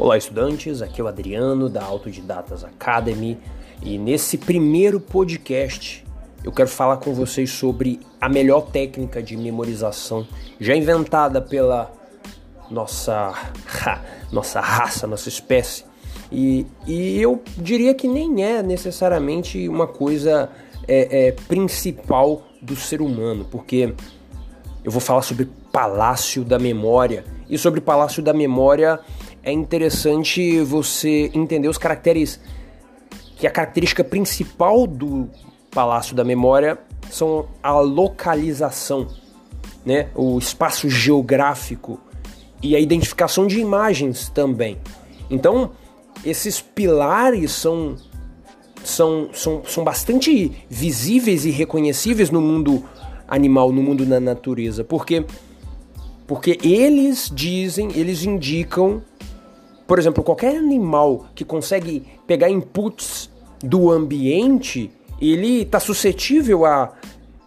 Olá, estudantes. Aqui é o Adriano da Autodidatas Academy e nesse primeiro podcast eu quero falar com vocês sobre a melhor técnica de memorização já inventada pela nossa, nossa raça, nossa espécie. E, e eu diria que nem é necessariamente uma coisa é, é, principal do ser humano, porque eu vou falar sobre Palácio da Memória. E sobre Palácio da Memória é interessante você entender os caracteres que a característica principal do Palácio da Memória são a localização, né? O espaço geográfico e a identificação de imagens também. Então, esses pilares são são, são, são bastante visíveis e reconhecíveis no mundo animal, no mundo da natureza, porque porque eles dizem, eles indicam por exemplo, qualquer animal que consegue pegar inputs do ambiente, ele está suscetível a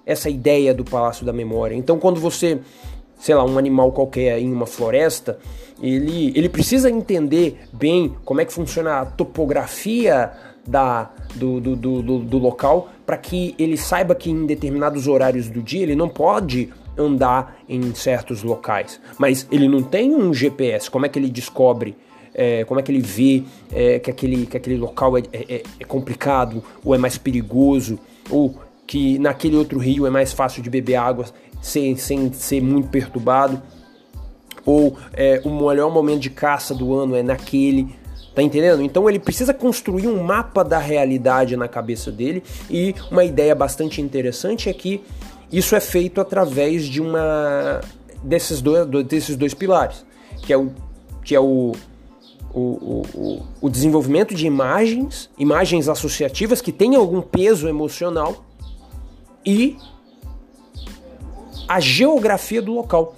essa ideia do palácio da memória. Então, quando você, sei lá, um animal qualquer em uma floresta, ele, ele precisa entender bem como é que funciona a topografia da, do, do, do, do local para que ele saiba que em determinados horários do dia ele não pode andar em certos locais. Mas ele não tem um GPS, como é que ele descobre? É, como é que ele vê é, que, aquele, que aquele local é, é, é, complicado, ou é mais perigoso, ou que naquele outro rio é mais fácil de beber água sem, sem ser muito perturbado, ou é, o melhor momento de caça do ano é naquele. Tá entendendo? Então ele precisa construir um mapa da realidade na cabeça dele e uma ideia bastante interessante é que isso é feito através de uma desses dois, desses dois pilares, que é o que é o o, o, o desenvolvimento de imagens, imagens associativas que tenham algum peso emocional e a geografia do local.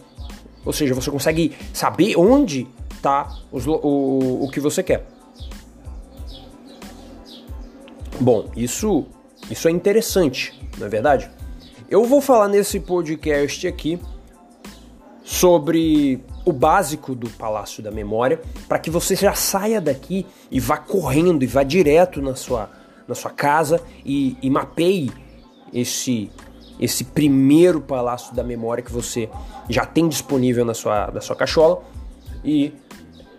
Ou seja, você consegue saber onde está o, o que você quer. Bom, isso, isso é interessante, não é verdade? Eu vou falar nesse podcast aqui sobre o básico do Palácio da Memória para que você já saia daqui e vá correndo e vá direto na sua, na sua casa e, e mapeie esse, esse primeiro Palácio da Memória que você já tem disponível na sua, na sua cachola e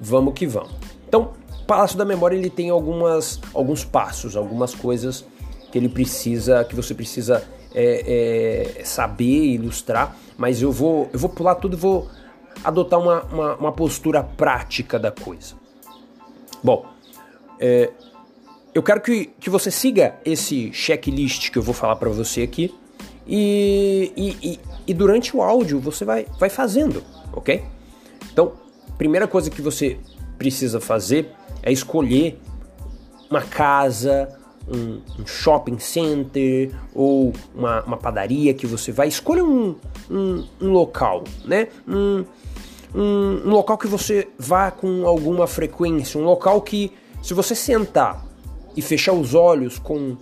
vamos que vamos. Então, Palácio da Memória ele tem algumas, alguns passos, algumas coisas que ele precisa, que você precisa é, é, saber ilustrar, mas eu vou, eu vou pular tudo e vou adotar uma, uma, uma postura prática da coisa. Bom, é, eu quero que, que você siga esse checklist que eu vou falar para você aqui e, e, e, e, durante o áudio você vai, vai fazendo, ok? Então, primeira coisa que você precisa fazer é escolher uma casa, um, um shopping center ou uma, uma, padaria que você vai. Escolha um, um, um local, né? Um, um, local que você vá com alguma frequência, um local que, se você sentar e fechar os olhos com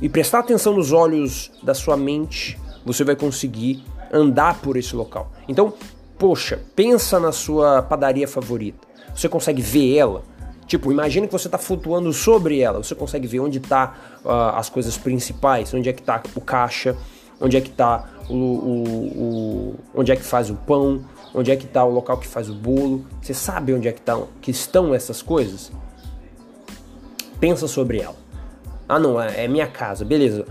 e prestar atenção nos olhos da sua mente, você vai conseguir andar por esse local. Então, poxa, pensa na sua padaria favorita. Você consegue ver ela? Tipo, imagine que você está flutuando sobre ela. Você consegue ver onde está uh, as coisas principais, onde é que está o caixa, onde é que está o, o, o, onde é que faz o pão, onde é que está o local que faz o bolo. Você sabe onde é que, tá, que estão essas coisas? Pensa sobre ela. Ah, não, é, é minha casa, beleza.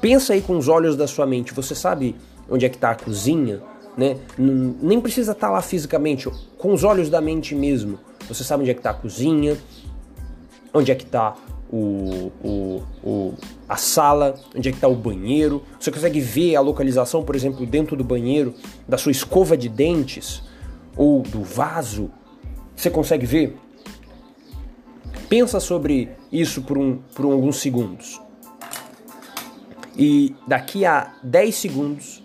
Pensa aí com os olhos da sua mente. Você sabe onde é que está a cozinha, né? nem precisa estar tá lá fisicamente, com os olhos da mente mesmo. Você sabe onde é que está a cozinha, onde é que está o, o, o, a sala, onde é que está o banheiro. Você consegue ver a localização, por exemplo, dentro do banheiro, da sua escova de dentes ou do vaso. Você consegue ver? Pensa sobre isso por, um, por alguns segundos. E daqui a 10 segundos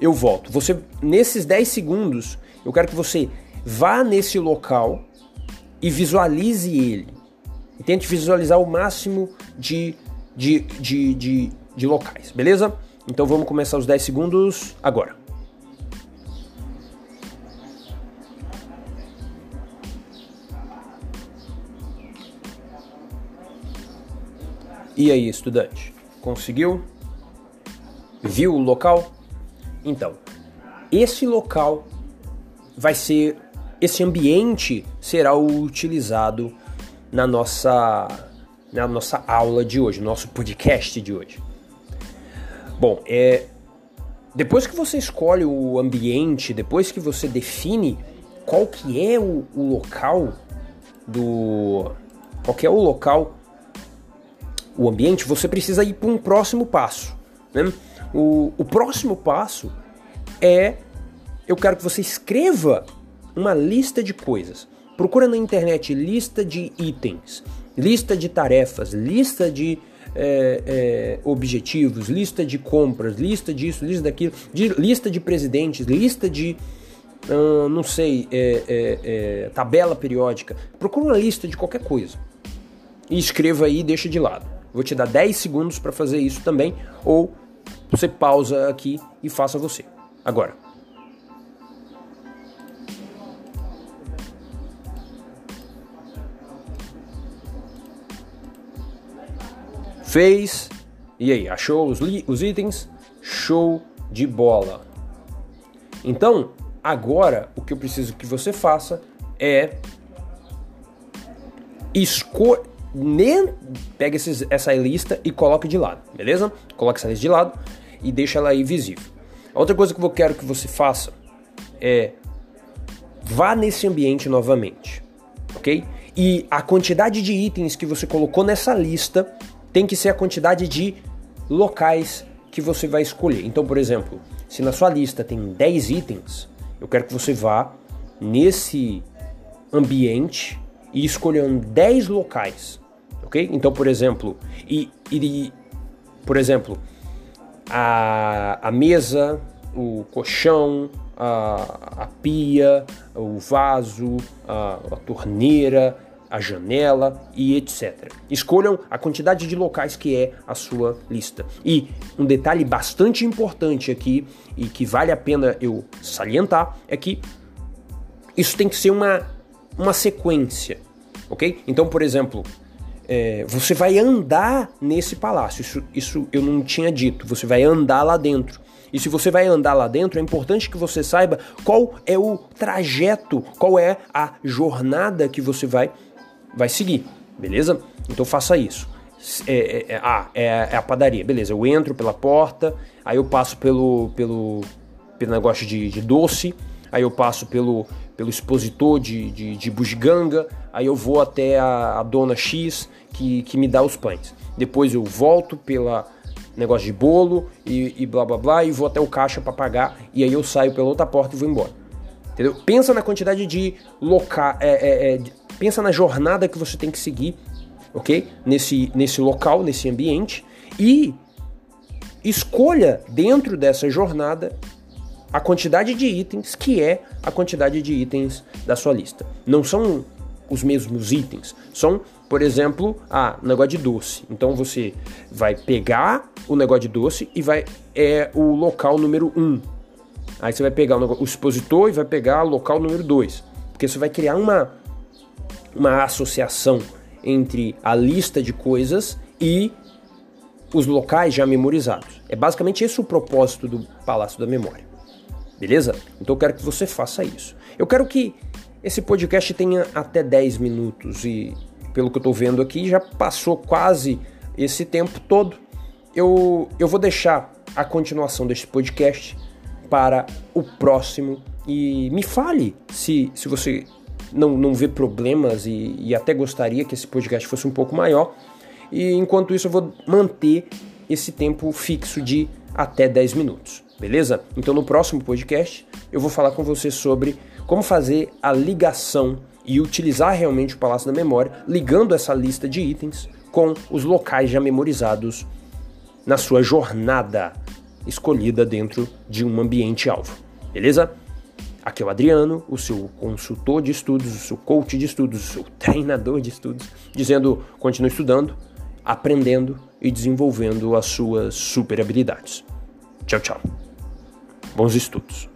eu volto. Você nesses 10 segundos, eu quero que você vá nesse local e visualize ele. E tente visualizar o máximo de, de, de, de, de locais, beleza? Então vamos começar os 10 segundos agora. E aí, estudante? Conseguiu? Viu o local? Então, esse local vai ser esse ambiente será utilizado na nossa na nossa aula de hoje, nosso podcast de hoje. Bom, é depois que você escolhe o ambiente, depois que você define qual que é o, o local do qual que é o local, o ambiente, você precisa ir para um próximo passo. Né? O, o próximo passo é eu quero que você escreva uma lista de coisas. Procura na internet lista de itens, lista de tarefas, lista de é, é, objetivos, lista de compras, lista disso, lista daquilo, de, lista de presidentes, lista de. Uh, não sei, é, tabela periódica. Procura uma lista de qualquer coisa. E escreva aí e deixa de lado. Vou te dar 10 segundos para fazer isso também, ou você pausa aqui e faça você. Agora. Fez. E aí, achou os, os itens? Show de bola. Então, agora o que eu preciso que você faça é escolher. Pega esses, essa lista e coloque de lado, beleza? Coloque essa lista de lado e deixa ela aí visível. A outra coisa que eu quero que você faça é vá nesse ambiente novamente, ok? E a quantidade de itens que você colocou nessa lista tem que ser a quantidade de locais que você vai escolher. Então, por exemplo, se na sua lista tem 10 itens, eu quero que você vá nesse ambiente e escolham 10 locais, ok? Então, por exemplo, e, e por exemplo, a, a mesa, o colchão, a, a pia, o vaso, a, a torneira, a janela e etc. Escolham a quantidade de locais que é a sua lista. E um detalhe bastante importante aqui e que vale a pena eu salientar é que isso tem que ser uma, uma sequência, ok? Então, por exemplo, é, você vai andar nesse palácio. Isso, isso eu não tinha dito. Você vai andar lá dentro. E se você vai andar lá dentro, é importante que você saiba qual é o trajeto, qual é a jornada que você vai vai seguir, beleza? Então faça isso. É, é, é, ah, é, é, a padaria, beleza. Eu entro pela porta, aí eu passo pelo, pelo, pelo negócio de, de doce, aí eu passo pelo, pelo expositor de, de, de bugiganga, aí eu vou até a, a, dona X que, que me dá os pães. Depois eu volto pela negócio de bolo e, e blá blá blá e vou até o caixa para pagar e aí eu saio pela outra porta e vou embora. Entendeu? Pensa na quantidade de local, é, é, é, pensa na jornada que você tem que seguir, ok? Nesse, nesse local, nesse ambiente e escolha dentro dessa jornada a quantidade de itens que é a quantidade de itens da sua lista. Não são os mesmos itens, são, por exemplo, ah, negócio de doce. Então você vai pegar o negócio de doce e vai é o local número 1. Um. Aí você vai pegar o, o expositor e vai pegar o local número 2. Porque você vai criar uma uma associação entre a lista de coisas e os locais já memorizados. É basicamente esse o propósito do Palácio da Memória. Beleza? Então eu quero que você faça isso. Eu quero que esse podcast tenha até 10 minutos e, pelo que eu estou vendo aqui, já passou quase esse tempo todo. Eu, eu vou deixar a continuação deste podcast para o próximo e me fale se, se você não, não vê problemas e, e até gostaria que esse podcast fosse um pouco maior. E enquanto isso, eu vou manter esse tempo fixo de até 10 minutos, beleza? Então no próximo podcast eu vou falar com você sobre como fazer a ligação e utilizar realmente o Palácio da Memória, ligando essa lista de itens com os locais já memorizados na sua jornada escolhida dentro de um ambiente alvo. Beleza? Aqui é o Adriano, o seu consultor de estudos, o seu coach de estudos, o seu treinador de estudos, dizendo: continue estudando, aprendendo e desenvolvendo as suas super habilidades. Tchau, tchau. Bons estudos.